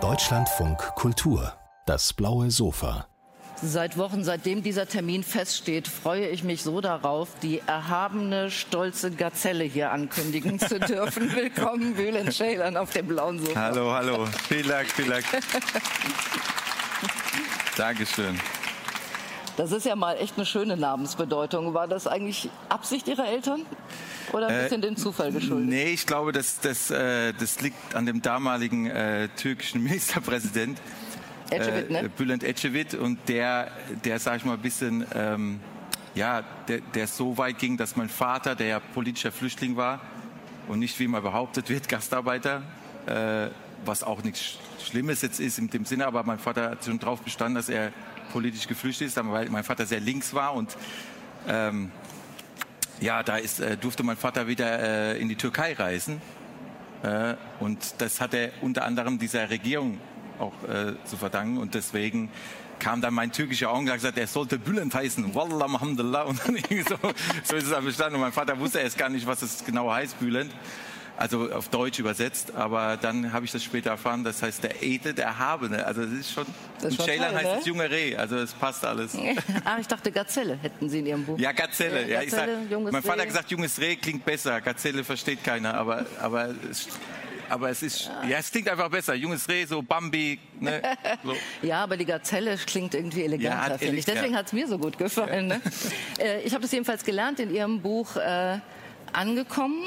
Deutschlandfunk Kultur, das blaue Sofa. Seit Wochen, seitdem dieser Termin feststeht, freue ich mich so darauf, die erhabene, stolze Gazelle hier ankündigen zu dürfen. Willkommen, Bülent Ceylan auf dem blauen Sofa. Hallo, hallo. Vielen Dank, vielen Dank. Dankeschön. Das ist ja mal echt eine schöne Namensbedeutung. War das eigentlich Absicht Ihrer Eltern oder ein bisschen äh, dem Zufall geschuldet? Nee, ich glaube, das, das, äh, das liegt an dem damaligen äh, türkischen Ministerpräsident. Ecevit, ne? Äh, Bülent Ecevit und der, der sag ich mal, ein bisschen, ähm, ja, der, der so weit ging, dass mein Vater, der ja politischer Flüchtling war und nicht, wie immer behauptet wird, Gastarbeiter, äh, was auch nichts Schlimmes jetzt ist in dem Sinne, aber mein Vater hat schon darauf bestanden, dass er politisch geflüchtet ist, weil mein Vater sehr links war und ähm, ja, da ist, äh, durfte mein Vater wieder äh, in die Türkei reisen. Äh, und das hat er unter anderem dieser Regierung auch äh, zu verdanken. Und deswegen kam dann mein türkischer Onkel und gesagt, er sollte Bülent heißen. Wallah, Alhamdulillah. Und dann so, so ist es dann bestanden. Und mein Vater wusste erst gar nicht, was es genau heißt, Bülent also auf Deutsch übersetzt, aber dann habe ich das später erfahren, das heißt der Edle, der Erhabene, also das ist schon, das und Ceylan heißt ne? das junge Reh, also es passt alles. ah, ich dachte Gazelle hätten Sie in Ihrem Buch. Ja, Gazelle, ja, Gazelle ich sag, mein Vater hat gesagt, junges Reh klingt besser, Gazelle versteht keiner, aber, aber es, aber es ist, ja. ja. es klingt einfach besser. Junges Reh, so Bambi. Ne? So. ja, aber die Gazelle klingt irgendwie eleganter, ja, finde ich. Deswegen ja. hat es mir so gut gefallen. Ne? Äh, ich habe das jedenfalls gelernt in Ihrem Buch äh, Angekommen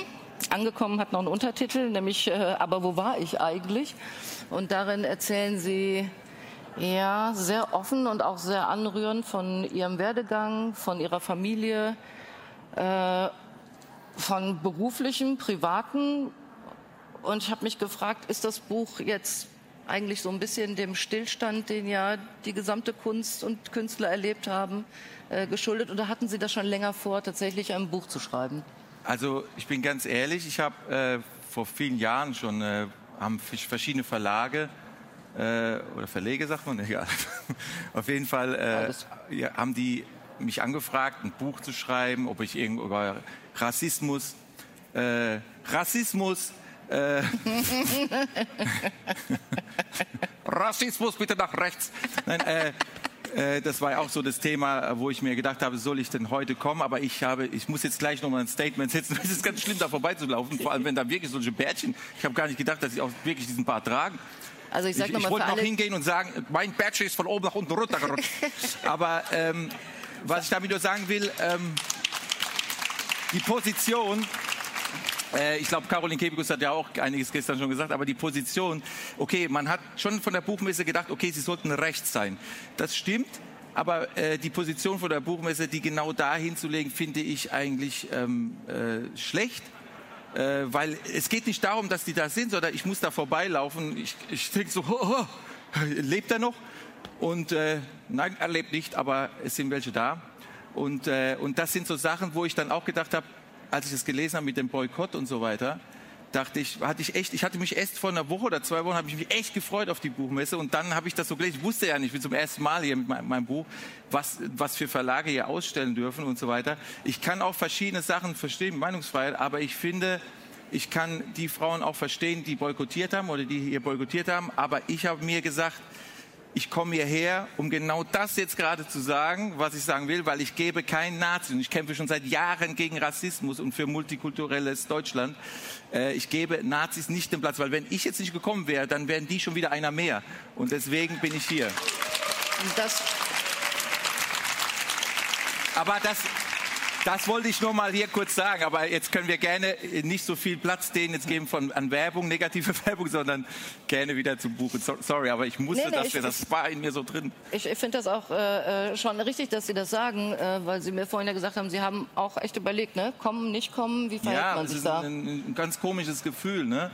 angekommen hat noch einen Untertitel, nämlich äh, Aber wo war ich eigentlich? Und darin erzählen Sie ja sehr offen und auch sehr anrührend von Ihrem Werdegang, von Ihrer Familie, äh, von beruflichem, privaten. Und ich habe mich gefragt, ist das Buch jetzt eigentlich so ein bisschen dem Stillstand, den ja die gesamte Kunst und Künstler erlebt haben, äh, geschuldet? Oder hatten Sie das schon länger vor, tatsächlich ein Buch zu schreiben? Also ich bin ganz ehrlich, ich habe äh, vor vielen Jahren schon, äh, haben verschiedene Verlage äh, oder Verlege, sagt man, egal. Auf jeden Fall äh, ja, haben die mich angefragt, ein Buch zu schreiben, ob ich irgendwo über Rassismus, äh, Rassismus, äh, Rassismus bitte nach rechts. Nein, äh, äh, das war ja auch so das Thema, wo ich mir gedacht habe, soll ich denn heute kommen? Aber ich habe, ich muss jetzt gleich nochmal ein Statement setzen. Es ist ganz schlimm, da vorbeizulaufen. Vor allem, wenn da wirklich solche Bärtchen, ich habe gar nicht gedacht, dass sie auch wirklich diesen Bart tragen. Also ich sag ich, noch ich wollte noch hingehen und sagen, mein Badge ist von oben nach unten runtergerutscht. Aber ähm, was ich damit nur sagen will, ähm, die Position, äh, ich glaube, Caroline Kebekus hat ja auch einiges gestern schon gesagt, aber die Position, okay, man hat schon von der Buchmesse gedacht, okay, sie sollten rechts sein. Das stimmt, aber äh, die Position von der Buchmesse, die genau dahin zu legen, finde ich eigentlich ähm, äh, schlecht. Äh, weil es geht nicht darum, dass die da sind, sondern ich muss da vorbeilaufen. Ich, ich denke so, oh, oh, lebt er noch? Und äh, nein, er lebt nicht, aber es sind welche da. Und, äh, und das sind so Sachen, wo ich dann auch gedacht habe, als ich das gelesen habe mit dem Boykott und so weiter, dachte ich, hatte ich echt, ich hatte mich erst vor einer Woche oder zwei Wochen, habe ich mich echt gefreut auf die Buchmesse und dann habe ich das so gelesen. Ich wusste ja nicht, ich bin zum ersten Mal hier mit meinem, meinem Buch, was, was für Verlage hier ausstellen dürfen und so weiter. Ich kann auch verschiedene Sachen verstehen, Meinungsfreiheit, aber ich finde, ich kann die Frauen auch verstehen, die boykottiert haben oder die hier boykottiert haben, aber ich habe mir gesagt, ich komme hierher, um genau das jetzt gerade zu sagen, was ich sagen will, weil ich gebe keinen Nazi und ich kämpfe schon seit Jahren gegen Rassismus und für multikulturelles Deutschland. Äh, ich gebe Nazis nicht den Platz, weil wenn ich jetzt nicht gekommen wäre, dann wären die schon wieder einer mehr. Und deswegen bin ich hier. Das aber das, das wollte ich nur mal hier kurz sagen, aber jetzt können wir gerne nicht so viel Platz denen jetzt geben von, an Werbung, negative Werbung, sondern gerne wieder zum Buch. Sorry, aber ich musste nee, nee, das, ich, das war in mir so drin. Ich, ich finde das auch äh, äh, schon richtig, dass Sie das sagen, äh, weil Sie mir vorhin ja gesagt haben, Sie haben auch echt überlegt, ne? kommen, nicht kommen, wie verhält ja, man sich da? Ja, ein, ein ganz komisches Gefühl, ne?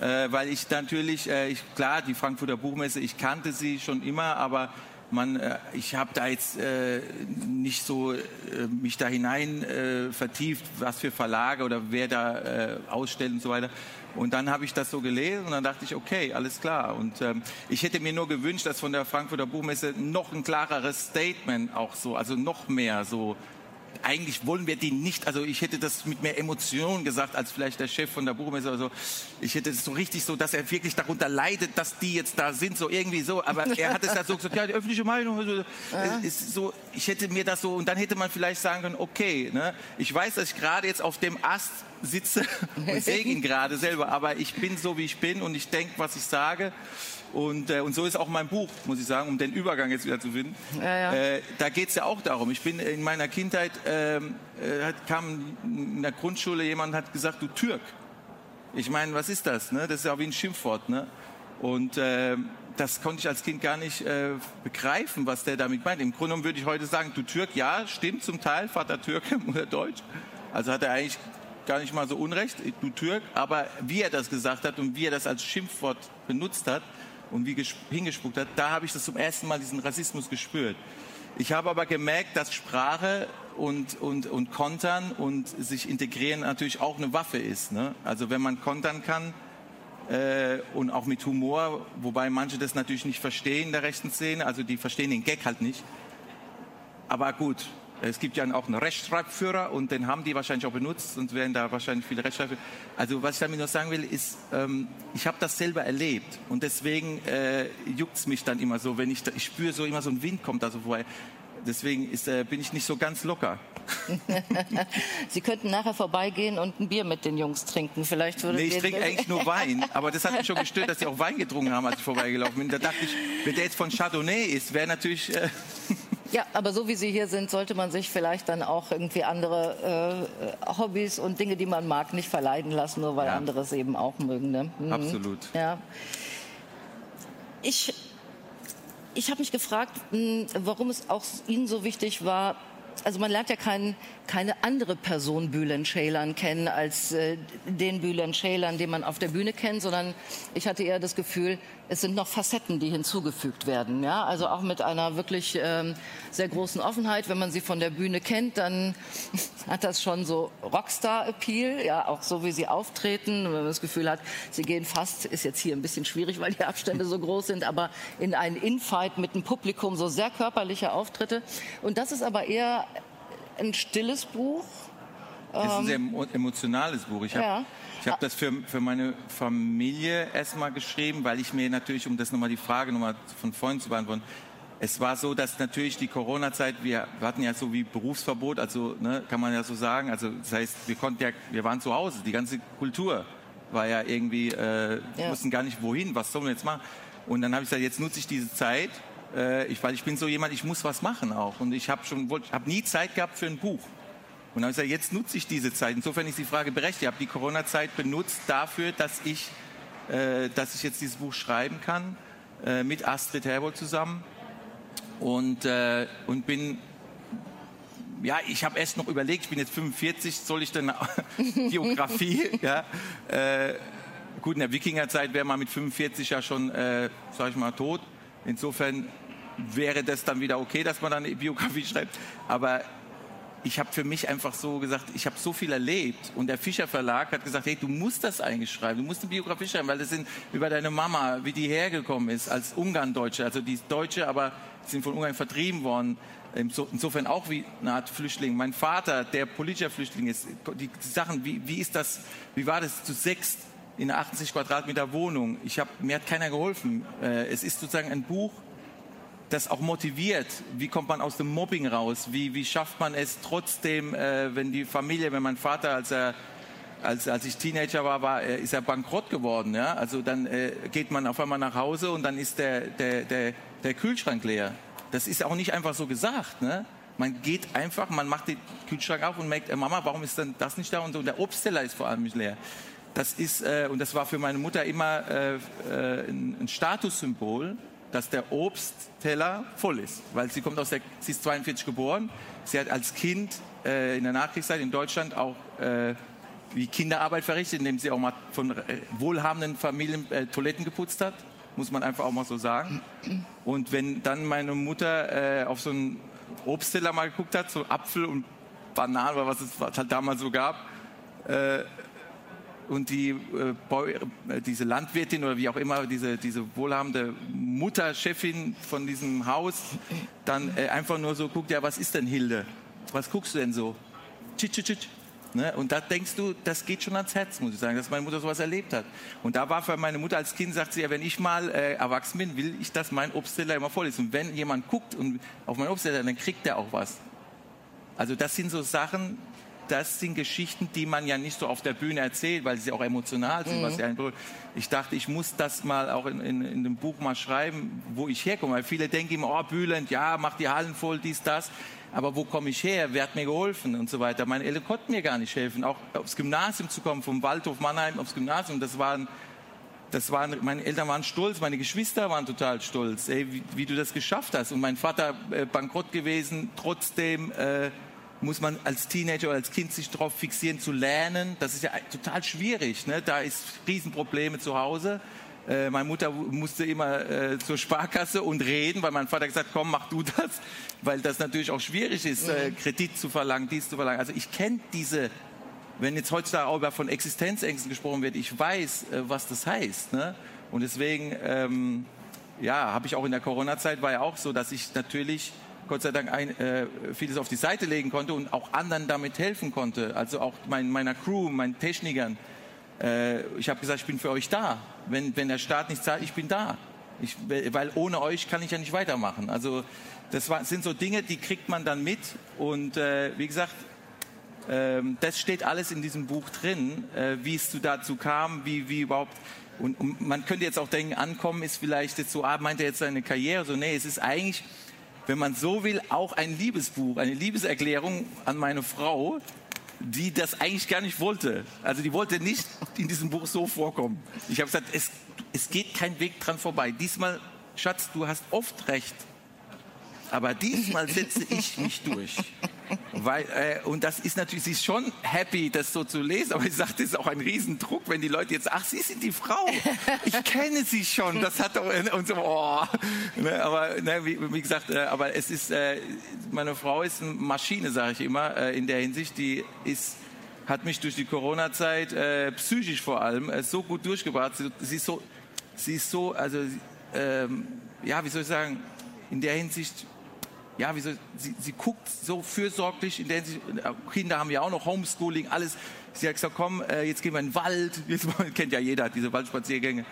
Äh, weil ich natürlich, äh, ich, klar, die Frankfurter Buchmesse, ich kannte sie schon immer, aber man, äh, ich habe da jetzt äh, nicht so äh, mich da hinein äh, vertieft, was für Verlage oder wer da äh, ausstellt und so weiter. Und dann habe ich das so gelesen und dann dachte ich, okay, alles klar. Und ähm, ich hätte mir nur gewünscht, dass von der Frankfurter Buchmesse noch ein klareres Statement auch so, also noch mehr so eigentlich wollen wir die nicht, also ich hätte das mit mehr Emotionen gesagt, als vielleicht der Chef von der Buchmesse oder so. Ich hätte es so richtig so, dass er wirklich darunter leidet, dass die jetzt da sind, so irgendwie so. Aber er hat es ja so gesagt, ja, die öffentliche Meinung, also, ja. ist so, ich hätte mir das so, und dann hätte man vielleicht sagen können, okay, ne, ich weiß, dass ich gerade jetzt auf dem Ast sitze und sehe ihn gerade selber, aber ich bin so, wie ich bin und ich denke, was ich sage. Und, äh, und so ist auch mein Buch, muss ich sagen, um den Übergang jetzt wieder zu finden. Ja, ja. Äh, da geht es ja auch darum. Ich bin in meiner Kindheit, ähm, äh, kam in der Grundschule jemand hat gesagt, du Türk. Ich meine, was ist das? Ne? Das ist ja wie ein Schimpfwort. Ne? Und äh, das konnte ich als Kind gar nicht äh, begreifen, was der damit meint. Im Grunde genommen würde ich heute sagen, du Türk, ja, stimmt zum Teil, Vater Türke, Mutter Deutsch. Also hat er eigentlich gar nicht mal so unrecht, du Türk. Aber wie er das gesagt hat und wie er das als Schimpfwort benutzt hat, und wie hingespuckt hat, da habe ich das zum ersten Mal diesen Rassismus gespürt. Ich habe aber gemerkt, dass Sprache und, und, und Kontern und sich integrieren natürlich auch eine Waffe ist. Ne? Also wenn man kontern kann äh, und auch mit Humor, wobei manche das natürlich nicht verstehen in der rechten Szene, also die verstehen den Gag halt nicht. Aber gut, es gibt ja auch einen Rechtschreibführer und den haben die wahrscheinlich auch benutzt und werden da wahrscheinlich viele Rechtschreibführer. Also was ich damit noch sagen will, ist, ähm, ich habe das selber erlebt und deswegen äh, juckt es mich dann immer so, wenn ich, da, ich spüre so immer so ein Wind kommt da so vorbei. Deswegen ist, äh, bin ich nicht so ganz locker. Sie könnten nachher vorbeigehen und ein Bier mit den Jungs trinken. Vielleicht würde nee, ich trinke eigentlich nur Wein. Aber das hat mich schon gestört, dass sie auch Wein getrunken haben, als ich vorbeigelaufen bin. Da dachte ich, wenn der jetzt von Chardonnay ist, wäre natürlich... Äh Ja, aber so wie Sie hier sind, sollte man sich vielleicht dann auch irgendwie andere äh, Hobbys und Dinge, die man mag, nicht verleiden lassen, nur weil ja. andere es eben auch mögen. Ne? Mhm. Absolut. Ja. Ich, ich habe mich gefragt, hm, warum es auch Ihnen so wichtig war, also man lernt ja kein, keine andere Person Bülent Ceylan kennen als äh, den Bülent Ceylan, den man auf der Bühne kennt, sondern ich hatte eher das Gefühl, es sind noch Facetten, die hinzugefügt werden. Ja? Also auch mit einer wirklich ähm, sehr großen Offenheit. Wenn man sie von der Bühne kennt, dann hat das schon so Rockstar-Appeal, ja, auch so wie sie auftreten. Wenn man das Gefühl hat, sie gehen fast, ist jetzt hier ein bisschen schwierig, weil die Abstände so groß sind, aber in einen Infight mit dem Publikum, so sehr körperliche Auftritte. Und das ist aber eher ein stilles Buch. Es ist ein sehr ähm, emotionales Buch. Ich habe ja. Ich habe das für, für meine Familie erstmal geschrieben, weil ich mir natürlich, um das nochmal die Frage nochmal von vorhin zu beantworten, es war so, dass natürlich die Corona-Zeit, wir, hatten ja so wie Berufsverbot, also ne, kann man ja so sagen, also das heißt, wir konnten ja, wir waren zu Hause, die ganze Kultur war ja irgendwie, äh, ja. wussten gar nicht wohin, was sollen wir jetzt machen. Und dann habe ich gesagt, jetzt nutze ich diese Zeit, äh, ich, weil ich bin so jemand, ich muss was machen auch. Und ich habe schon, habe nie Zeit gehabt für ein Buch. Und dann habe ich gesagt, jetzt nutze ich diese Zeit. Insofern ist die Frage berechtigt. Ich habe die Corona-Zeit benutzt dafür, dass ich, äh, dass ich jetzt dieses Buch schreiben kann, äh, mit Astrid Herbold zusammen. Und, äh, und bin, ja, ich habe erst noch überlegt, ich bin jetzt 45, soll ich denn Biografie, ja, äh, gut, in der Wikingerzeit wäre man mit 45 ja schon, äh, sag ich mal, tot. Insofern wäre das dann wieder okay, dass man dann eine Biografie schreibt. Aber ich habe für mich einfach so gesagt, ich habe so viel erlebt und der Fischer Verlag hat gesagt, hey, du musst das eigentlich schreiben, du musst eine Biografie schreiben, weil das sind über deine Mama, wie die hergekommen ist als Ungarn-Deutsche, also die ist Deutsche, aber sind von Ungarn vertrieben worden, insofern auch wie eine Art Flüchtling. Mein Vater, der politischer Flüchtling ist, die Sachen, wie, wie ist das, wie war das zu sechs in einer 80 Quadratmeter Wohnung? Ich habe, mir hat keiner geholfen. Äh, es ist sozusagen ein Buch, das auch motiviert. Wie kommt man aus dem Mobbing raus? Wie, wie schafft man es trotzdem, äh, wenn die Familie, wenn mein Vater, als er als, als ich Teenager war, war äh, ist er bankrott geworden. Ja? Also dann äh, geht man auf einmal nach Hause und dann ist der, der, der, der Kühlschrank leer. Das ist auch nicht einfach so gesagt. Ne? Man geht einfach, man macht den Kühlschrank auf und merkt, äh, Mama, warum ist denn das nicht da? Und so. der Obstteller ist vor allem nicht leer. Das ist, äh, und das war für meine Mutter immer äh, äh, ein Statussymbol, dass der Obstteller voll ist, weil sie kommt aus der, sie ist 42 geboren, sie hat als Kind äh, in der Nachkriegszeit in Deutschland auch äh, wie Kinderarbeit verrichtet, indem sie auch mal von äh, wohlhabenden Familien äh, Toiletten geputzt hat, muss man einfach auch mal so sagen. Und wenn dann meine Mutter äh, auf so einen Obstteller mal geguckt hat, so Apfel und Bananen oder was es halt damals so gab, äh, und die, äh, äh, diese Landwirtin oder wie auch immer, diese, diese wohlhabende Mutterchefin von diesem Haus, dann äh, einfach nur so guckt, ja, was ist denn Hilde? was guckst du denn so? Tsch, tsch, tsch. Ne? Und da denkst du, das geht schon ans Herz, muss ich sagen, dass meine Mutter sowas erlebt hat. Und da war für meine Mutter als Kind, sagt sie ja, wenn ich mal äh, erwachsen bin, will ich, dass mein Obstteller immer voll ist. Und wenn jemand guckt und auf meinen Obstteller, dann kriegt er auch was. Also das sind so Sachen, das sind Geschichten, die man ja nicht so auf der Bühne erzählt, weil sie auch emotional sind. Mhm. Was ja ich dachte, ich muss das mal auch in, in, in dem Buch mal schreiben, wo ich herkomme. Weil viele denken immer, oh, Bülent, ja, mach die Hallen voll, dies, das. Aber wo komme ich her? Wer hat mir geholfen und so weiter? Meine Eltern konnten mir gar nicht helfen. Auch aufs Gymnasium zu kommen, vom Waldhof Mannheim aufs Gymnasium, das waren das waren, meine Eltern waren stolz, meine Geschwister waren total stolz, ey, wie, wie du das geschafft hast. Und mein Vater äh, bankrott gewesen, trotzdem äh, muss man als Teenager oder als Kind sich darauf fixieren zu lernen. Das ist ja total schwierig. Ne? Da ist Riesenprobleme zu Hause. Äh, meine Mutter musste immer äh, zur Sparkasse und reden, weil mein Vater gesagt hat, komm, mach du das, weil das natürlich auch schwierig ist, äh, mhm. Kredit zu verlangen, dies zu verlangen. Also ich kenne diese, wenn jetzt heutzutage auch von Existenzängsten gesprochen wird, ich weiß, äh, was das heißt. Ne? Und deswegen, ähm, ja, habe ich auch in der Corona-Zeit war ja auch so, dass ich natürlich Gott sei Dank ein, äh, vieles auf die Seite legen konnte und auch anderen damit helfen konnte. Also auch mein, meiner Crew, meinen Technikern. Äh, ich habe gesagt, ich bin für euch da. Wenn, wenn der Staat nicht zahlt, ich bin da. Ich, weil ohne euch kann ich ja nicht weitermachen. Also das war, sind so Dinge, die kriegt man dann mit. Und äh, wie gesagt, ähm, das steht alles in diesem Buch drin, äh, wie es dazu kam, wie, wie überhaupt. Und, und, man könnte jetzt auch denken, ankommen ist vielleicht jetzt so, ah, meint er jetzt seine Karriere? So, nee, es ist eigentlich wenn man so will, auch ein Liebesbuch, eine Liebeserklärung an meine Frau, die das eigentlich gar nicht wollte. Also die wollte nicht in diesem Buch so vorkommen. Ich habe gesagt, es, es geht kein Weg dran vorbei. Diesmal, Schatz, du hast oft recht. Aber diesmal setze ich mich durch. Weil, äh, und das ist natürlich, sie ist schon happy, das so zu lesen, aber ich sage, das ist auch ein Riesendruck, wenn die Leute jetzt, ach, Sie sind die Frau, ich kenne Sie schon, das hat doch, äh, und so, oh. Ne, aber ne, wie, wie, gesagt, äh, aber es ist, äh, meine Frau ist eine Maschine, sage ich immer, äh, in der Hinsicht, die ist, hat mich durch die Corona-Zeit, äh, psychisch vor allem, so gut durchgebracht, sie, sie, ist so, sie ist so, also, ähm, ja, wie soll ich sagen, in der Hinsicht, ja, wieso, sie, sie guckt so fürsorglich, in der sie, Kinder haben ja auch noch Homeschooling, alles. Sie hat gesagt, komm, äh, jetzt gehen wir in den Wald. Jetzt, kennt ja jeder diese Waldspaziergänge.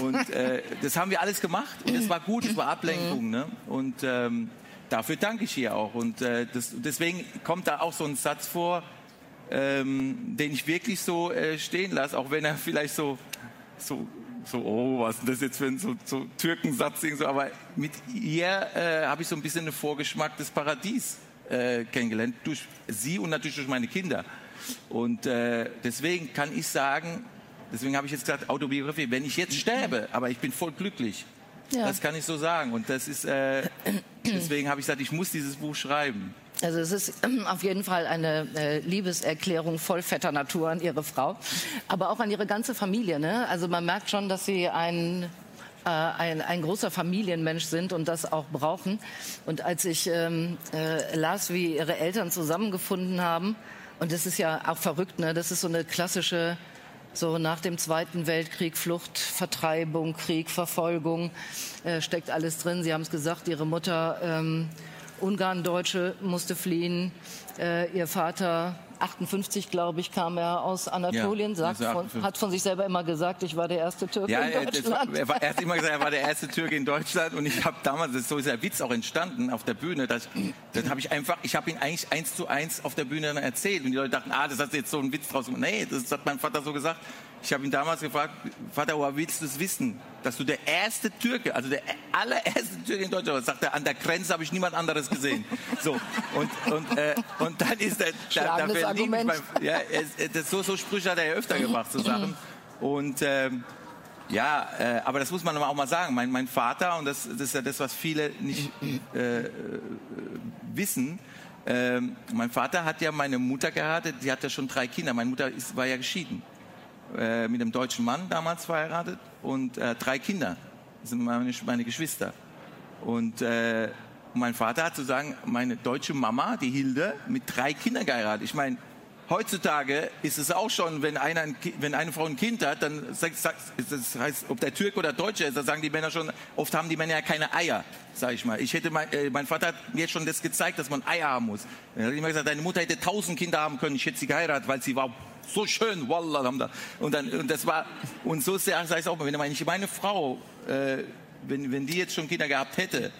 Und äh, das haben wir alles gemacht und es war gut, es war Ablenkung. Ne? Und ähm, dafür danke ich ihr auch. Und äh, das, deswegen kommt da auch so ein Satz vor, ähm, den ich wirklich so äh, stehen lasse, auch wenn er vielleicht so, so so, oh, was ist das jetzt für ein so, so Türkensatz? So. Aber mit ihr äh, habe ich so ein bisschen einen Vorgeschmack des Paradies äh, kennengelernt, durch sie und natürlich durch meine Kinder. Und äh, deswegen kann ich sagen, deswegen habe ich jetzt gesagt, Autobiografie, wenn ich jetzt sterbe, aber ich bin voll glücklich. Ja. Das kann ich so sagen. Und das ist, äh, deswegen habe ich gesagt, ich muss dieses Buch schreiben. Also es ist auf jeden Fall eine äh, Liebeserklärung voll fetter Natur an Ihre Frau, aber auch an Ihre ganze Familie. Ne? Also man merkt schon, dass Sie ein äh, ein, ein großer Familienmensch sind und das auch brauchen. Und als ich ähm, äh, las, wie ihre Eltern zusammengefunden haben, und das ist ja auch verrückt, ne? das ist so eine klassische, so nach dem Zweiten Weltkrieg, Flucht, Vertreibung, Krieg, Verfolgung, äh, steckt alles drin. Sie haben es gesagt, ihre Mutter ähm, Ungarn-Deutsche musste fliehen. Äh, ihr Vater 58, glaube ich, kam er aus Anatolien, ja, sagt von, hat von sich selber immer gesagt, ich war der erste Türke ja, in Deutschland. Er, war, er, hat immer gesagt, er war der erste Türke in Deutschland und ich habe damals, das ist so ist der Witz auch entstanden auf der Bühne, dass, dann habe ich einfach, ich habe ihn eigentlich eins zu eins auf der Bühne dann erzählt und die Leute dachten, ah, das hast du jetzt so einen Witz draus gemacht. Nee, das hat mein Vater so gesagt. Ich habe ihn damals gefragt, Vater, woher willst du es wissen, dass du der erste Türke, also der allererste Türke in Deutschland warst? Sagt er, an der Grenze habe ich niemand anderes gesehen. So, und, und, äh, und dann ist er, da, dafür Argument. Beim, ja, es, das, so, so Sprüche hat er ja öfter gemacht, so Sachen. Und ähm, ja, äh, aber das muss man auch mal sagen. Mein, mein Vater, und das, das ist ja das, was viele nicht äh, äh wissen, ähm, mein Vater hat ja meine Mutter geheiratet, die hat ja schon drei Kinder. Meine Mutter ist, war ja geschieden. Äh, mit einem deutschen Mann damals verheiratet und äh, drei Kinder. Das sind meine, meine Geschwister. Und äh, mein Vater hat sozusagen meine deutsche Mama, die Hilde, mit drei Kindern geheiratet. Ich meine, heutzutage ist es auch schon, wenn, einer, wenn eine Frau ein Kind hat, dann sagt, das heißt, ob der Türke oder Deutsche ist, da sagen die Männer schon, oft haben die Männer ja keine Eier, sag ich mal. Ich hätte mein, äh, mein Vater hat mir schon das gezeigt, dass man Eier haben muss. Er hat immer gesagt, deine Mutter hätte tausend Kinder haben können, ich hätte sie geheiratet, weil sie war so schön, wallah. Und, dann, und das war, und so sage ich auch, wenn meine Frau, äh, wenn, wenn die jetzt schon Kinder gehabt hätte,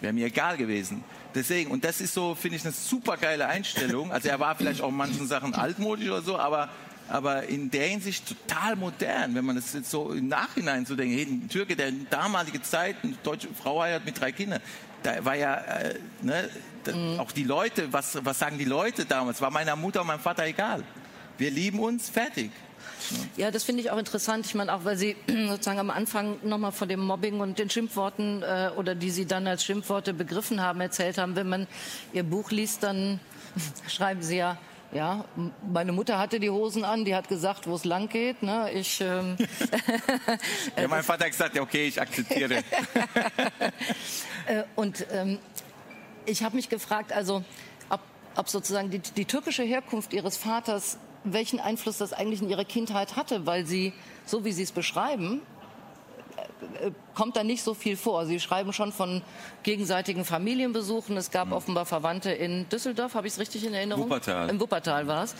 wäre mir egal gewesen. Deswegen, und das ist so, finde ich, eine super geile Einstellung. Also er war vielleicht auch in manchen Sachen altmodisch oder so, aber, aber in der Hinsicht total modern, wenn man das jetzt so im Nachhinein so denkt, hey, ein Türke, der in damalige Zeit, eine deutsche Frau heiratet mit drei Kindern, da war ja, äh, ne, da, mhm. auch die Leute, was, was sagen die Leute damals, war meiner Mutter und meinem Vater egal. Wir lieben uns, fertig. Ja, das finde ich auch interessant. Ich meine, auch weil Sie sozusagen am Anfang nochmal von dem Mobbing und den Schimpfworten äh, oder die Sie dann als Schimpfworte begriffen haben, erzählt haben. Wenn man Ihr Buch liest, dann schreiben Sie ja, ja, meine Mutter hatte die Hosen an, die hat gesagt, wo es lang geht. Ne? Ich, ähm, ja, mein Vater hat gesagt, okay, ich akzeptiere. Äh, und ähm, ich habe mich gefragt, also ob, ob sozusagen die, die türkische Herkunft Ihres Vaters welchen Einfluss das eigentlich in ihrer Kindheit hatte, weil sie, so wie Sie es beschreiben, äh, äh, kommt da nicht so viel vor. Sie schreiben schon von gegenseitigen Familienbesuchen. Es gab mhm. offenbar Verwandte in Düsseldorf, habe ich es richtig in Erinnerung? Wuppertal. Im Wuppertal war es.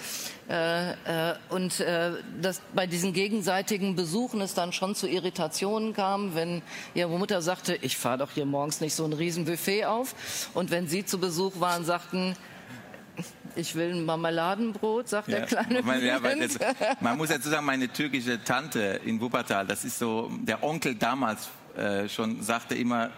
Äh, äh, und äh, dass bei diesen gegenseitigen Besuchen es dann schon zu Irritationen kam, wenn Ihre Mutter sagte, ich fahre doch hier morgens nicht so ein Riesenbuffet auf. Und wenn Sie zu Besuch waren, sagten, ich will ein Marmeladenbrot, sagt ja, der kleine man, ja, das, man muss dazu sagen, meine türkische Tante in Wuppertal, das ist so, der Onkel damals äh, schon sagte immer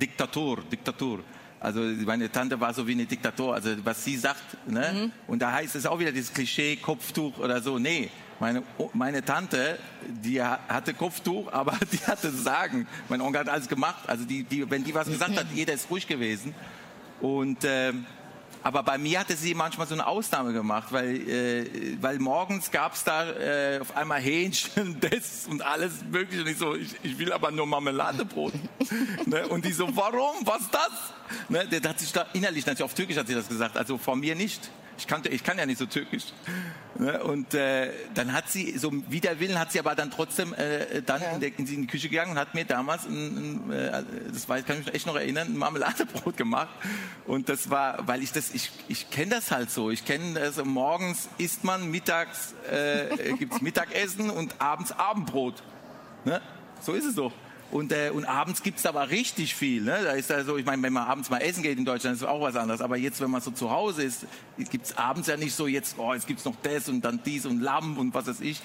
Diktatur, Diktatur. Also meine Tante war so wie eine Diktatur, also was sie sagt, ne? Mhm. Und da heißt es auch wieder dieses Klischee Kopftuch oder so. Nee, meine, meine Tante, die hatte Kopftuch, aber die hatte Sagen. Mein Onkel hat alles gemacht. Also die, die, wenn die was gesagt hat, jeder ist ruhig gewesen. Und äh, aber bei mir hatte sie manchmal so eine Ausnahme gemacht, weil, äh, weil morgens gab es da äh, auf einmal Hähnchen, das und alles Mögliche. Und ich so, ich, ich will aber nur Marmeladebrot. ne? Und die so, warum? Was das? Ne? Der hat sich da innerlich natürlich auf Türkisch hat sie das gesagt, also von mir nicht. Ich, kannte, ich kann ja nicht so türkisch. Ne? Und äh, dann hat sie, so wider Willen, hat sie aber dann trotzdem äh, dann ja. in, der, in, die Küche gegangen und hat mir damals, ein, ein, äh, das war, kann ich mich echt noch erinnern, ein Marmeladebrot gemacht. Und das war, weil ich das, ich, ich kenne das halt so. Ich kenne das, morgens isst man, mittags äh, gibt es Mittagessen und abends Abendbrot. Ne? So ist es doch. Und, äh, und abends gibt's aber richtig viel. Ne? Da ist also, ich meine, wenn man abends mal essen geht in Deutschland, ist auch was anderes. Aber jetzt, wenn man so zu Hause ist, gibt's abends ja nicht so jetzt, oh, jetzt gibt's noch das und dann dies und Lamm und was weiß ich.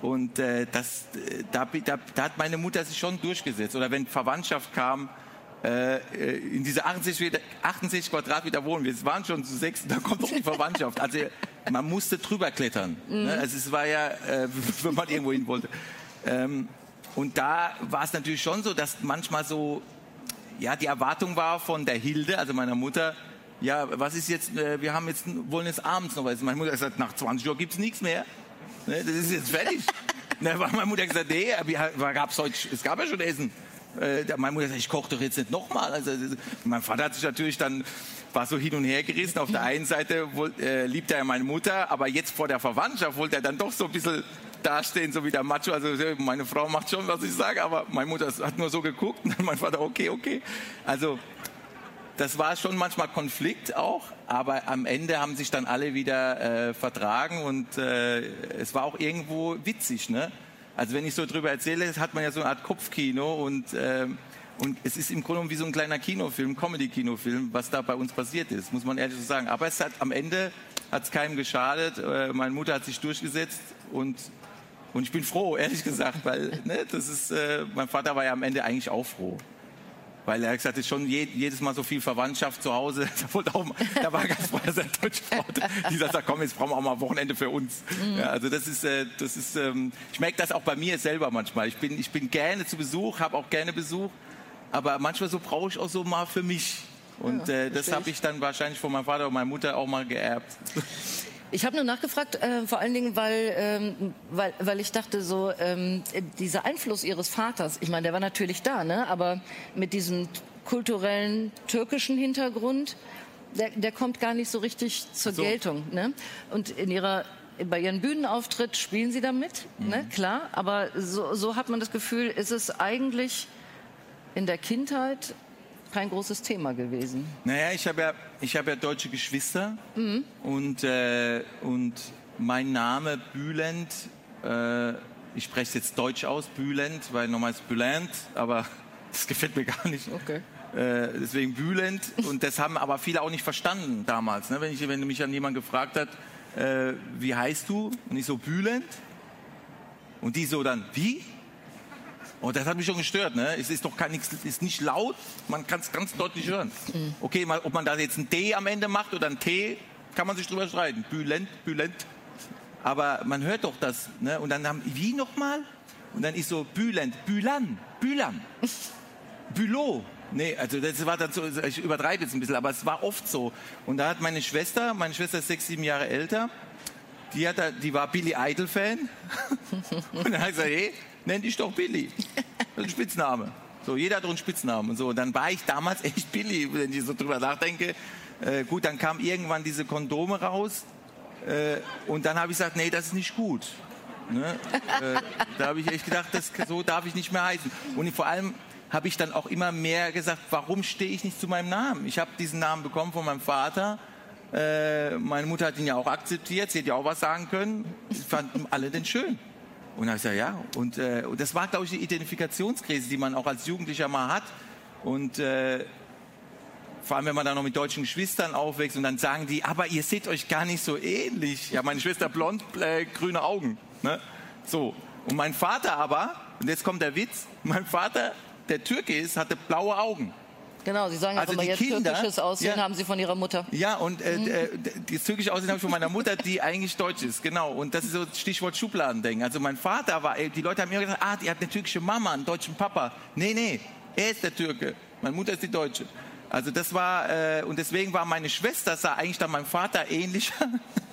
Und äh, das, äh, da, da, da hat meine Mutter sich schon durchgesetzt. Oder wenn Verwandtschaft kam, äh, äh in diese 68, 68 Quadratmeter wohnen wir. Es waren schon zu sechs, da kommt doch die Verwandtschaft. Also man musste drüber klettern. Ne? Mhm. Also es war ja, äh, wenn man irgendwo hin wollte. Ähm, und da war es natürlich schon so, dass manchmal so, ja, die Erwartung war von der Hilde, also meiner Mutter, ja, was ist jetzt, äh, wir haben jetzt, wollen jetzt abends noch was. Meine Mutter hat gesagt, nach 20 Uhr gibt's nichts mehr. Ne, das ist jetzt fertig. ne, weil meine Mutter gesagt, nee, gab's heute, es gab ja schon Essen. Äh, meine Mutter sagt, ich koche doch jetzt nicht nochmal. Also, mein Vater hat sich natürlich dann war so hin und her gerissen. Auf der einen Seite äh, liebt er ja meine Mutter, aber jetzt vor der Verwandtschaft wollte er dann doch so ein bisschen dastehen, so wie der Macho. Also meine Frau macht schon, was ich sage, aber meine Mutter hat nur so geguckt und mein Vater, okay, okay. Also das war schon manchmal Konflikt auch, aber am Ende haben sich dann alle wieder äh, vertragen und äh, es war auch irgendwo witzig. Ne? Also wenn ich so drüber erzähle, hat man ja so eine Art Kopfkino und, äh, und es ist im Grunde wie so ein kleiner Kinofilm, Comedy-Kinofilm, was da bei uns passiert ist, muss man ehrlich so sagen. Aber es hat am Ende hat es keinem geschadet. Äh, meine Mutter hat sich durchgesetzt und und ich bin froh, ehrlich gesagt, weil ne, das ist, äh, mein Vater war ja am Ende eigentlich auch froh. Weil er gesagt hat, schon je, jedes Mal so viel Verwandtschaft zu Hause. Da, auch, da war ganz vorher sein deutsche Frau, die sagt, komm, jetzt brauchen wir auch mal Wochenende für uns. Mhm. Ja, also das ist, äh, das ist ähm, ich merke das auch bei mir selber manchmal. Ich bin, ich bin gerne zu Besuch, habe auch gerne Besuch, aber manchmal so brauche ich auch so mal für mich. Und ja, äh, das habe ich dann wahrscheinlich von meinem Vater und meiner Mutter auch mal geerbt. Ich habe nur nachgefragt, äh, vor allen Dingen, weil, ähm, weil, weil ich dachte, so ähm, dieser Einfluss Ihres Vaters, ich meine, der war natürlich da, ne? aber mit diesem kulturellen türkischen Hintergrund, der, der kommt gar nicht so richtig zur so. Geltung. Ne? Und in ihrer bei ihrem Bühnenauftritt spielen sie damit, mhm. ne, klar. Aber so, so hat man das Gefühl, ist es eigentlich in der Kindheit kein großes Thema gewesen. Naja, ich habe ja, ich hab ja deutsche Geschwister mhm. und, äh, und mein Name Bülent, äh, ich spreche es jetzt deutsch aus, Bülent, weil normal ist Bülent, aber das gefällt mir gar nicht. Okay. Äh, deswegen Bülent und das haben aber viele auch nicht verstanden damals. Ne? Wenn, ich, wenn mich an jemand gefragt hat, äh, wie heißt du? Und ich so, Bülent. Und die so dann, wie? Und das hat mich schon gestört. Ne? Es ist doch gar nichts, ist nicht laut, man kann es ganz deutlich hören. Mhm. Okay, mal, ob man da jetzt ein D am Ende macht oder ein T, kann man sich drüber streiten. Bülent, Bülent. Aber man hört doch das. Ne? Und dann haben, wie nochmal? Und dann ist so Bülent, Bülan, Bülan, Bülot. Nee, also das war dann so, ich übertreibe jetzt ein bisschen, aber es war oft so. Und da hat meine Schwester, meine Schwester ist sechs, sieben Jahre älter, die, hat, die war Billy Idol-Fan. Und dann hat sie gesagt, hey, nenn dich doch Billy. Das ist ein Spitzname. So, jeder hat einen Spitznamen. Und so, dann war ich damals echt Billy, wenn ich so drüber nachdenke. Äh, gut, dann kamen irgendwann diese Kondome raus. Äh, und dann habe ich gesagt, nee, das ist nicht gut. Ne? äh, da habe ich echt gedacht, das, so darf ich nicht mehr heißen. Und vor allem habe ich dann auch immer mehr gesagt, warum stehe ich nicht zu meinem Namen? Ich habe diesen Namen bekommen von meinem Vater. Äh, meine Mutter hat ihn ja auch akzeptiert, sie hätte ja auch was sagen können. Fanden alle den schön. Und dann ich gesagt, ja. Und, äh, und das war, glaube ich, die Identifikationskrise, die man auch als Jugendlicher mal hat. Und äh, vor allem, wenn man dann noch mit deutschen Geschwistern aufwächst und dann sagen die, aber ihr seht euch gar nicht so ähnlich. Ja, meine Schwester blond, äh, grüne Augen. Ne? So. Und mein Vater aber, und jetzt kommt der Witz, mein Vater, der Türke ist, hatte blaue Augen. Genau, Sie sagen also immer, jetzt Kinder, türkisches Aussehen ja, haben Sie von Ihrer Mutter. Ja, und äh, mhm. Äh, das türkische Aussehen habe ich von meiner Mutter, die eigentlich deutsch ist. Genau, und das ist so Stichwort Schubladendenken. Also mein Vater war, die Leute haben mir gesagt, ah, die hat eine türkische Mama, einen deutschen Papa. Nee, nee, er ist der Türke. Meine Mutter ist die Deutsche. Also das war, äh, und deswegen war meine Schwester, sah eigentlich dann meinem Vater ähnlicher.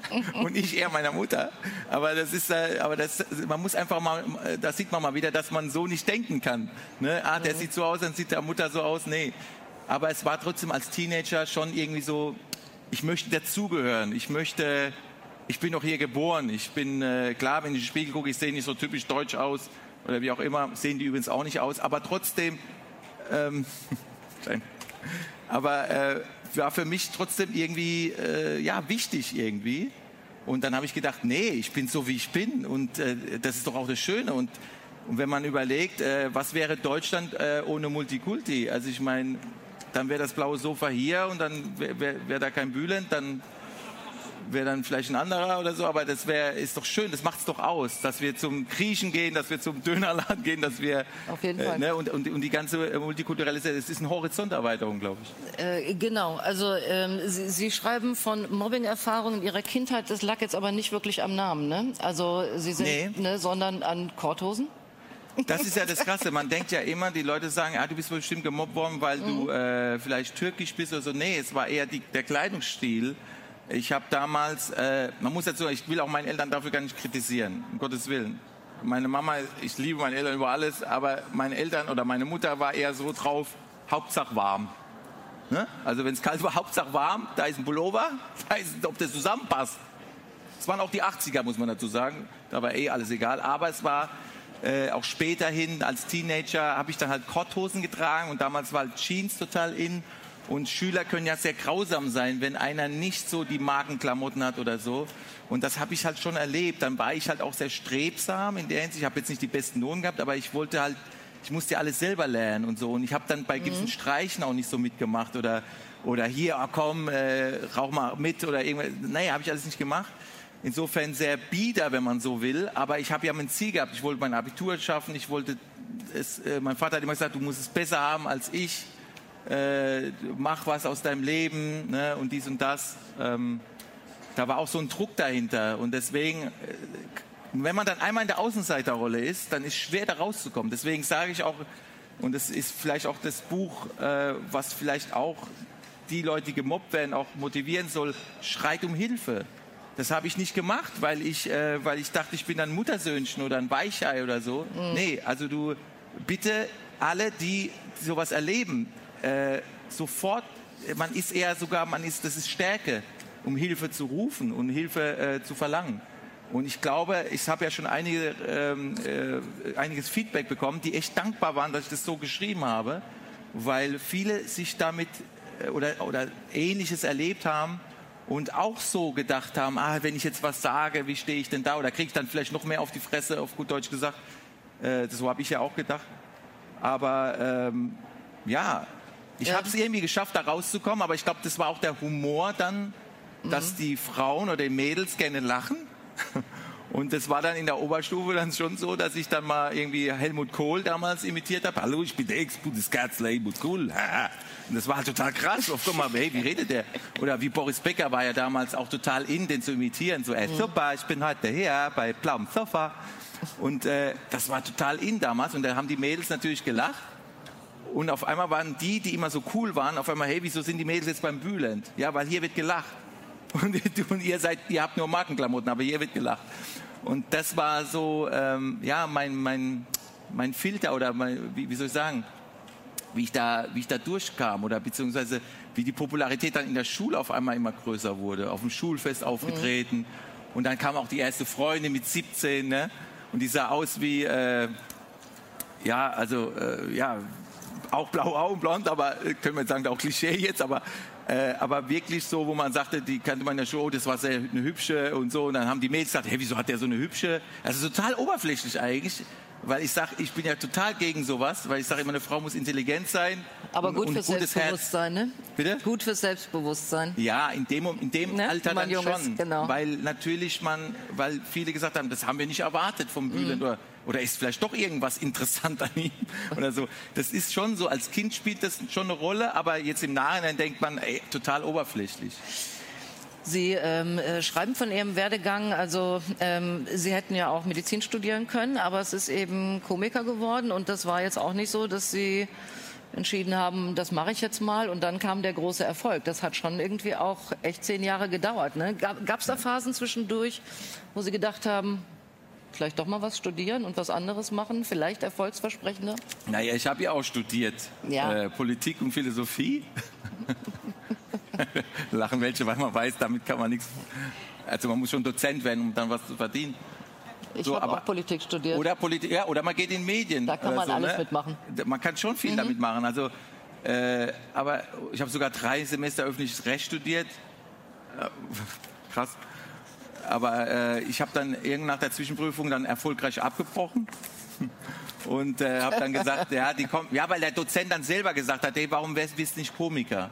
und ich eher meiner Mutter. Aber das ist, äh, aber das, man muss einfach mal, da sieht man mal wieder, dass man so nicht denken kann. Ne? Ah, der mhm. sieht so aus, dann sieht der Mutter so aus. Nee. Aber es war trotzdem als Teenager schon irgendwie so, ich möchte dazugehören. Ich möchte, ich bin doch hier geboren. Ich bin, äh, klar, wenn ich in den Spiegel gucke, ich sehe nicht so typisch deutsch aus oder wie auch immer. Sehen die übrigens auch nicht aus. Aber trotzdem, ähm, aber äh, war für mich trotzdem irgendwie äh, ja wichtig irgendwie. Und dann habe ich gedacht, nee, ich bin so wie ich bin und äh, das ist doch auch das Schöne. Und, und wenn man überlegt, äh, was wäre Deutschland äh, ohne Multikulti? Also ich meine, dann wäre das blaue Sofa hier und dann wäre wär, wär da kein Bülent, dann wäre dann vielleicht ein anderer oder so, aber das wäre ist doch schön, das macht es doch aus, dass wir zum Griechen gehen, dass wir zum Dönerladen gehen, dass wir auf jeden Fall äh, ne, und, und, und, die ganze multikulturelle, es ist eine Horizonterweiterung, glaube ich. Äh, genau, also ähm, Sie, Sie, schreiben von Mobbing-Erfahrungen Ihrer Kindheit, das lag jetzt aber nicht wirklich am Namen, ne? Also Sie sind, nee. ne, sondern an Korthosen. Das ist ja das Krasse. Man denkt ja immer, die Leute sagen, ah, du bist bestimmt gemobbt worden, weil mhm. du äh, vielleicht türkisch bist oder so. Nee, es war eher die, der Kleidungsstil. Ich habe damals, äh, man muss dazu, ich will auch meinen Eltern dafür gar nicht kritisieren, um Gottes Willen. Meine Mama, ich liebe meine Eltern über alles, aber meine Eltern oder meine Mutter war eher so drauf, Hauptsache warm. Ne? Also wenn es kalt war, Hauptsache warm, da ist ein Pullover, da ist, ob das zusammenpasst. Es waren auch die 80er, muss man dazu sagen. Da war eh alles egal. Aber es war äh, auch späterhin als Teenager habe ich dann halt Korthosen getragen und damals war halt Jeans total in und Schüler können ja sehr grausam sein, wenn einer nicht so die Magenklamotten hat oder so. Und das habe ich halt schon erlebt. Dann war ich halt auch sehr strebsam in der Hinsicht. Ich habe jetzt nicht die besten Noten gehabt, aber ich wollte halt, ich musste ja alles selber lernen und so. Und ich habe dann bei gewissen mhm. Streichen auch nicht so mitgemacht oder, oder hier, oh komm, äh, rauch mal mit oder irgendwas. Naja, habe ich alles nicht gemacht. Insofern sehr bieder, wenn man so will. Aber ich habe ja mein Ziel gehabt. Ich wollte mein Abitur schaffen. Ich wollte es, äh, mein Vater hat immer gesagt, du musst es besser haben als ich äh, mach was aus deinem Leben ne, und dies und das. Ähm, da war auch so ein Druck dahinter. Und deswegen, äh, wenn man dann einmal in der Außenseiterrolle ist, dann ist es schwer da rauszukommen. Deswegen sage ich auch, und es ist vielleicht auch das Buch, äh, was vielleicht auch die Leute, die gemobbt werden, auch motivieren soll, schreit um Hilfe. Das habe ich nicht gemacht, weil ich, äh, weil ich dachte, ich bin ein Muttersöhnchen oder ein Weichei oder so. Mhm. Nee, also du bitte alle, die sowas erleben, äh, sofort man ist eher sogar, man ist, das ist Stärke, um Hilfe zu rufen und Hilfe äh, zu verlangen. Und ich glaube, ich habe ja schon einige, ähm, äh, einiges Feedback bekommen, die echt dankbar waren, dass ich das so geschrieben habe, weil viele sich damit äh, oder, oder Ähnliches erlebt haben und auch so gedacht haben, ah, wenn ich jetzt was sage, wie stehe ich denn da? Oder kriege ich dann vielleicht noch mehr auf die Fresse, auf gut Deutsch gesagt. Äh, so habe ich ja auch gedacht. Aber ähm, ja, ich ja. habe es irgendwie geschafft, da rauszukommen, aber ich glaube, das war auch der Humor dann, dass mhm. die Frauen oder die Mädels gerne lachen Und das war dann in der Oberstufe dann schon so, dass ich dann mal irgendwie Helmut Kohl damals imitiert habe. Hallo, ich bin der Ex-Bundeskanzler Helmut Kohl. Und das war halt total krass. Auf, guck mal, hey, wie redet der? Oder wie Boris Becker war ja damals auch total in, den zu imitieren. So, ey, mhm. super, ich bin heute hier bei blauem Sofa. Und äh, das war total in damals. Und da haben die Mädels natürlich gelacht. Und auf einmal waren die, die immer so cool waren, auf einmal, hey, wieso sind die Mädels jetzt beim Bühlend? Ja, weil hier wird gelacht. Und, und, ihr seid, ihr habt nur Markenklamotten, aber hier wird gelacht. Und das war so, ähm, ja, mein, mein, mein Filter oder mein, wie, wie soll ich sagen, wie ich da, wie ich da durchkam oder beziehungsweise wie die Popularität dann in der Schule auf einmal immer größer wurde. Auf dem Schulfest aufgetreten mhm. und dann kam auch die erste Freundin mit 17, ne? Und die sah aus wie, äh, ja, also, äh, ja, auch blaue Augen, blond, aber äh, können wir sagen, auch Klischee jetzt, aber äh, aber wirklich so, wo man sagte, die kannte man ja schon, oh, das war sehr eine hübsche und so. Und dann haben die Mädels gesagt, hey, wieso hat der so eine hübsche? Also total oberflächlich eigentlich. Weil ich sage, ich bin ja total gegen sowas, weil ich sage immer, eine Frau muss intelligent sein. Aber und, gut und für Selbstbewusstsein, Herz. ne? Bitte? Gut für Selbstbewusstsein. Ja, in dem, in dem ne? Alter dann schon. Ist, genau. Weil natürlich man, weil viele gesagt haben, das haben wir nicht erwartet vom Bülent mhm. oder oder ist vielleicht doch irgendwas interessant an ihm oder so. Das ist schon so, als Kind spielt das schon eine Rolle, aber jetzt im Nachhinein denkt man, ey, total oberflächlich. Sie ähm, äh, schreiben von Ihrem Werdegang, also ähm, Sie hätten ja auch Medizin studieren können, aber es ist eben Komiker geworden und das war jetzt auch nicht so, dass Sie entschieden haben, das mache ich jetzt mal und dann kam der große Erfolg. Das hat schon irgendwie auch echt zehn Jahre gedauert. Ne? Gab es da Phasen zwischendurch, wo Sie gedacht haben, vielleicht doch mal was studieren und was anderes machen, vielleicht erfolgsversprechender? Naja, ich habe ja auch studiert, ja. Äh, Politik und Philosophie. Lachen welche, weil man weiß, damit kann man nichts. Also man muss schon Dozent werden, um dann was zu verdienen. Ich so, habe auch Politik studiert. Oder, Politik, ja, oder man geht in Medien. Da kann man so, alles ne? mitmachen. Man kann schon viel mhm. damit machen. Also, äh, aber ich habe sogar drei Semester öffentliches Recht studiert. Äh, krass. Aber äh, ich habe dann irgend nach der Zwischenprüfung dann erfolgreich abgebrochen und äh, habe dann gesagt, ja, die kommt, ja, weil der Dozent dann selber gesagt hat, hey, warum bist du nicht Komiker?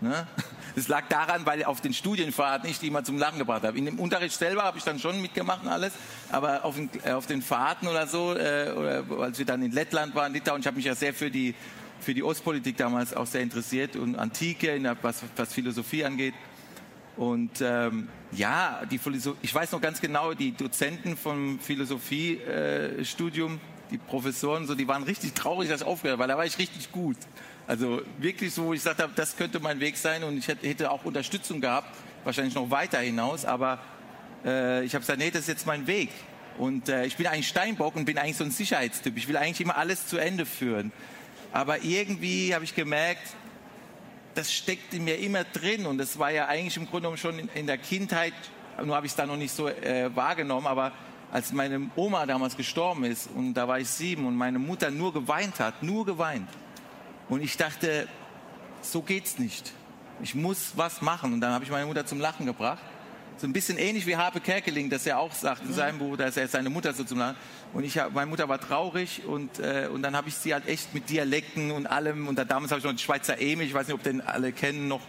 Ne? Das lag daran, weil auf den Studienfahrten ich die immer zum Lachen gebracht habe. In dem Unterricht selber habe ich dann schon mitgemacht und alles, aber auf den, äh, auf den Fahrten oder so, äh, oder als wir dann in Lettland waren, Litauen, ich habe mich ja sehr für die für die Ostpolitik damals auch sehr interessiert und Antike, der, was, was Philosophie angeht. Und ähm, ja, die ich weiß noch ganz genau, die Dozenten vom Philosophiestudium, äh, die Professoren, so, die waren richtig traurig, dass ich aufgehört habe, weil da war ich richtig gut. Also wirklich so, wo ich gesagt habe, das könnte mein Weg sein und ich hätte auch Unterstützung gehabt, wahrscheinlich noch weiter hinaus, aber äh, ich habe gesagt, nee, das ist jetzt mein Weg. Und äh, ich bin eigentlich Steinbock und bin eigentlich so ein Sicherheitstyp. Ich will eigentlich immer alles zu Ende führen. Aber irgendwie habe ich gemerkt, das steckt in mir immer drin und das war ja eigentlich im Grunde genommen schon in, in der Kindheit, nur habe ich es da noch nicht so äh, wahrgenommen, aber als meine Oma damals gestorben ist und da war ich sieben und meine Mutter nur geweint hat, nur geweint. Und ich dachte, so geht's nicht. Ich muss was machen. Und dann habe ich meine Mutter zum Lachen gebracht so ein bisschen ähnlich wie Harpe Kerkeling, das er auch sagt in seinem Buch, dass er seine Mutter so zum Lachen. Und ich, meine Mutter war traurig und, äh, und dann habe ich sie halt echt mit Dialekten und allem. Und da damals habe ich noch den Schweizer Emil, ich weiß nicht, ob den alle kennen noch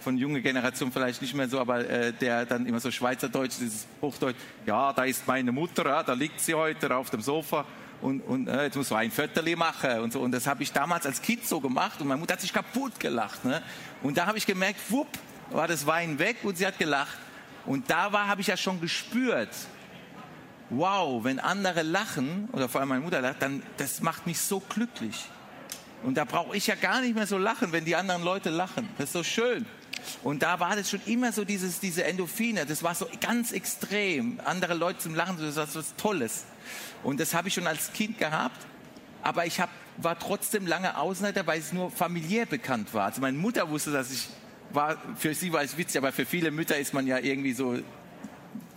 von junger Generation vielleicht nicht mehr so, aber äh, der dann immer so Schweizerdeutsch, dieses Hochdeutsch. Ja, da ist meine Mutter, ja, da liegt sie heute auf dem Sofa und, und äh, jetzt muss man ein Viertel machen und so. Und das habe ich damals als Kind so gemacht und meine Mutter hat sich kaputt gelacht. Ne? Und da habe ich gemerkt, wupp, war das Wein weg und sie hat gelacht. Und da war, habe ich ja schon gespürt, wow, wenn andere lachen, oder vor allem meine Mutter lacht, dann, das macht mich so glücklich. Und da brauche ich ja gar nicht mehr so lachen, wenn die anderen Leute lachen. Das ist so schön. Und da war das schon immer so dieses, diese Endorphine, das war so ganz extrem. Andere Leute zum Lachen, das war so was Tolles. Und das habe ich schon als Kind gehabt. aber ich hab, war trotzdem lange Außenseiter, weil es nur familiär bekannt war. Also meine Mutter wusste, dass ich war, für sie war es witzig, aber für viele Mütter ist man ja irgendwie so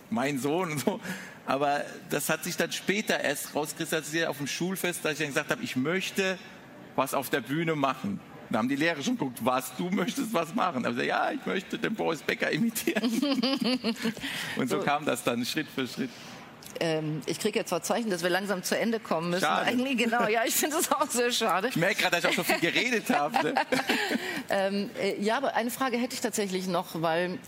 mein Sohn und so. Aber das hat sich dann später erst rauskristallisiert auf dem Schulfest, dass ich dann gesagt habe, ich möchte was auf der Bühne machen. Da haben die Lehrer schon geguckt, was, du möchtest was machen. Aber ja, ich möchte den Boris Becker imitieren. und so, so kam das dann Schritt für Schritt. Ähm, ich kriege jetzt zwar Zeichen, dass wir langsam zu Ende kommen müssen. Schade. Eigentlich, genau, ja, ich finde es auch sehr schade. Ich merke gerade, dass ich auch so viel geredet habe. Ne? ähm, äh, ja, aber eine Frage hätte ich tatsächlich noch, weil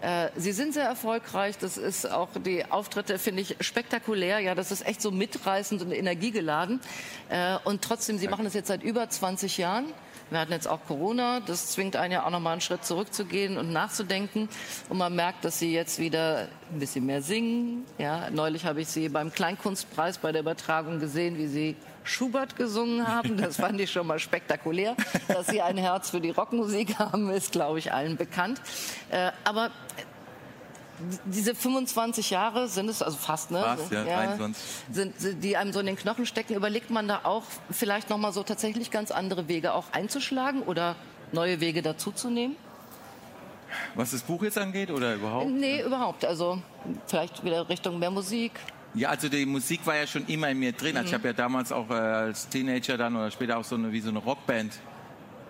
äh, Sie sind sehr erfolgreich. Das ist auch die Auftritte finde ich spektakulär. Ja, das ist echt so mitreißend und energiegeladen. Äh, und trotzdem, Sie machen das jetzt seit über 20 Jahren. Wir hatten jetzt auch Corona. Das zwingt einen ja auch noch mal einen Schritt zurückzugehen und nachzudenken. Und man merkt, dass Sie jetzt wieder ein bisschen mehr singen. Ja, neulich habe ich Sie beim Kleinkunstpreis bei der Übertragung gesehen, wie Sie Schubert gesungen haben. Das fand ich schon mal spektakulär. Dass Sie ein Herz für die Rockmusik haben, ist, glaube ich, allen bekannt. Äh, aber diese 25 Jahre sind es, also fast, ne? Fast, ja, ja 23. Sind, die einem so in den Knochen stecken. Überlegt man da auch vielleicht noch mal so tatsächlich ganz andere Wege auch einzuschlagen oder neue Wege dazuzunehmen? Was das Buch jetzt angeht oder überhaupt? Nee, überhaupt. Also vielleicht wieder Richtung mehr Musik. Ja, also die Musik war ja schon immer in mir drin. Also ich habe ja damals auch äh, als Teenager dann oder später auch so eine, wie so eine Rockband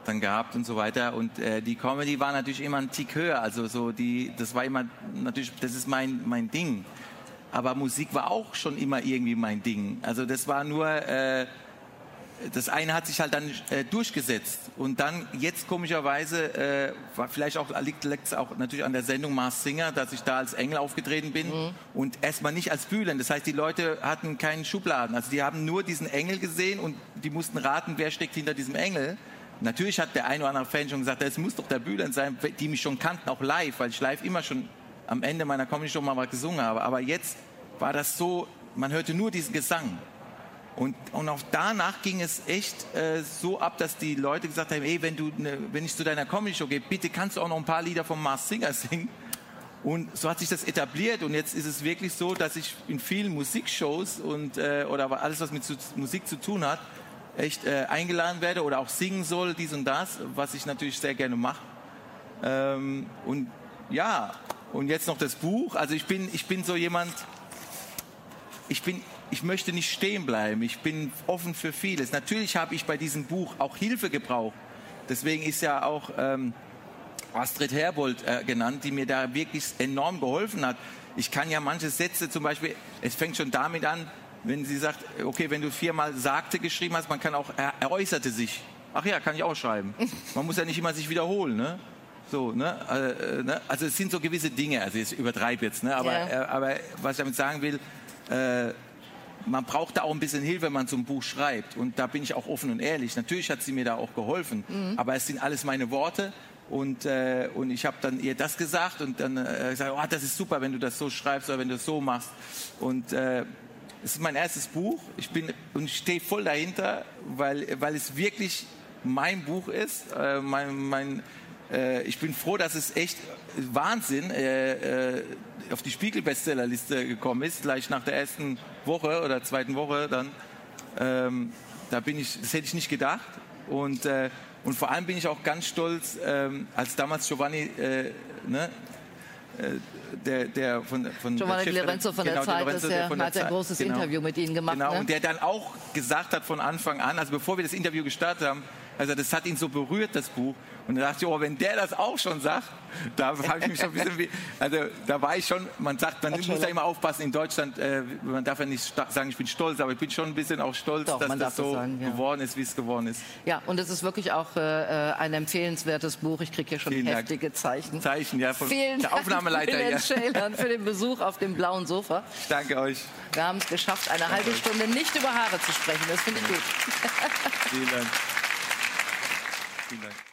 dann gehabt und so weiter. Und äh, die Comedy war natürlich immer ein Tick höher. Also so die, das war immer natürlich, das ist mein mein Ding. Aber Musik war auch schon immer irgendwie mein Ding. Also das war nur äh, das eine hat sich halt dann äh, durchgesetzt und dann jetzt komischerweise äh, war vielleicht auch liegt es auch natürlich an der Sendung Mars Singer, dass ich da als Engel aufgetreten bin mhm. und erstmal nicht als Bühlen. Das heißt, die Leute hatten keinen Schubladen, also die haben nur diesen Engel gesehen und die mussten raten, wer steckt hinter diesem Engel. Natürlich hat der ein oder andere Fan schon gesagt, es muss doch der Bühlen sein, die mich schon kannten, auch live, weil ich live immer schon am Ende meiner Comedy Show mal was gesungen habe. Aber jetzt war das so, man hörte nur diesen Gesang. Und, und auch danach ging es echt äh, so ab, dass die Leute gesagt haben, ey, wenn, du ne, wenn ich zu deiner Comedy-Show gehe, bitte kannst du auch noch ein paar Lieder von Mars Singer singen. Und so hat sich das etabliert und jetzt ist es wirklich so, dass ich in vielen Musikshows und äh, oder alles, was mit zu, Musik zu tun hat, echt äh, eingeladen werde oder auch singen soll, dies und das, was ich natürlich sehr gerne mache. Ähm, und ja, und jetzt noch das Buch. Also ich bin, ich bin so jemand, ich bin ich möchte nicht stehen bleiben. Ich bin offen für vieles. Natürlich habe ich bei diesem Buch auch Hilfe gebraucht. Deswegen ist ja auch ähm, Astrid Herbold äh, genannt, die mir da wirklich enorm geholfen hat. Ich kann ja manche Sätze zum Beispiel, es fängt schon damit an, wenn sie sagt, okay, wenn du viermal sagte geschrieben hast, man kann auch, er, er äußerte sich. Ach ja, kann ich auch schreiben. Man muss ja nicht immer sich wiederholen, ne? So, ne? Äh, ne? Also es sind so gewisse Dinge, also ich übertreibe jetzt, ne? aber, ja. äh, aber was ich damit sagen will, äh, man braucht da auch ein bisschen Hilfe, wenn man so ein Buch schreibt. Und da bin ich auch offen und ehrlich. Natürlich hat sie mir da auch geholfen. Mhm. Aber es sind alles meine Worte. Und, äh, und ich habe dann ihr das gesagt und dann äh, gesagt, oh, das ist super, wenn du das so schreibst oder wenn du das so machst. Und äh, es ist mein erstes Buch. Ich bin und stehe voll dahinter, weil, weil es wirklich mein Buch ist. Äh, mein, mein, äh, ich bin froh, dass es echt Wahnsinn äh, äh auf die Spiegel-Bestsellerliste gekommen ist, gleich nach der ersten Woche oder zweiten Woche dann. Ähm, da bin ich, das hätte ich nicht gedacht. Und, äh, und vor allem bin ich auch ganz stolz, ähm, als damals Giovanni, äh, ne, der, der von, von Giovanni der Lorenzo von genau, der Zeit, Lorenzo, der, der hat ein großes genau, Interview mit Ihnen gemacht. Genau, ne? und der dann auch gesagt hat von Anfang an, also bevor wir das Interview gestartet haben, also das hat ihn so berührt, das Buch. Und da dachte ich, oh, wenn der das auch schon sagt, da habe ich mich schon ein bisschen, wie, also da war ich schon, man sagt, man muss ja immer aufpassen in Deutschland, äh, man darf ja nicht sagen, ich bin stolz, aber ich bin schon ein bisschen auch stolz, Doch, dass das so sagen, ja. geworden ist, wie es geworden ist. Ja, und es ist wirklich auch äh, ein empfehlenswertes Buch. Ich kriege hier schon Vielen heftige Dank. Zeichen. Zeichen, ja, von Vielen der Aufnahmeleiter. Dank ja. für den Besuch auf dem blauen Sofa. Ich danke euch. Wir haben es geschafft, eine halbe Stunde nicht über Haare zu sprechen. Das finde ich gut. Vielen Dank. Vielen Dank.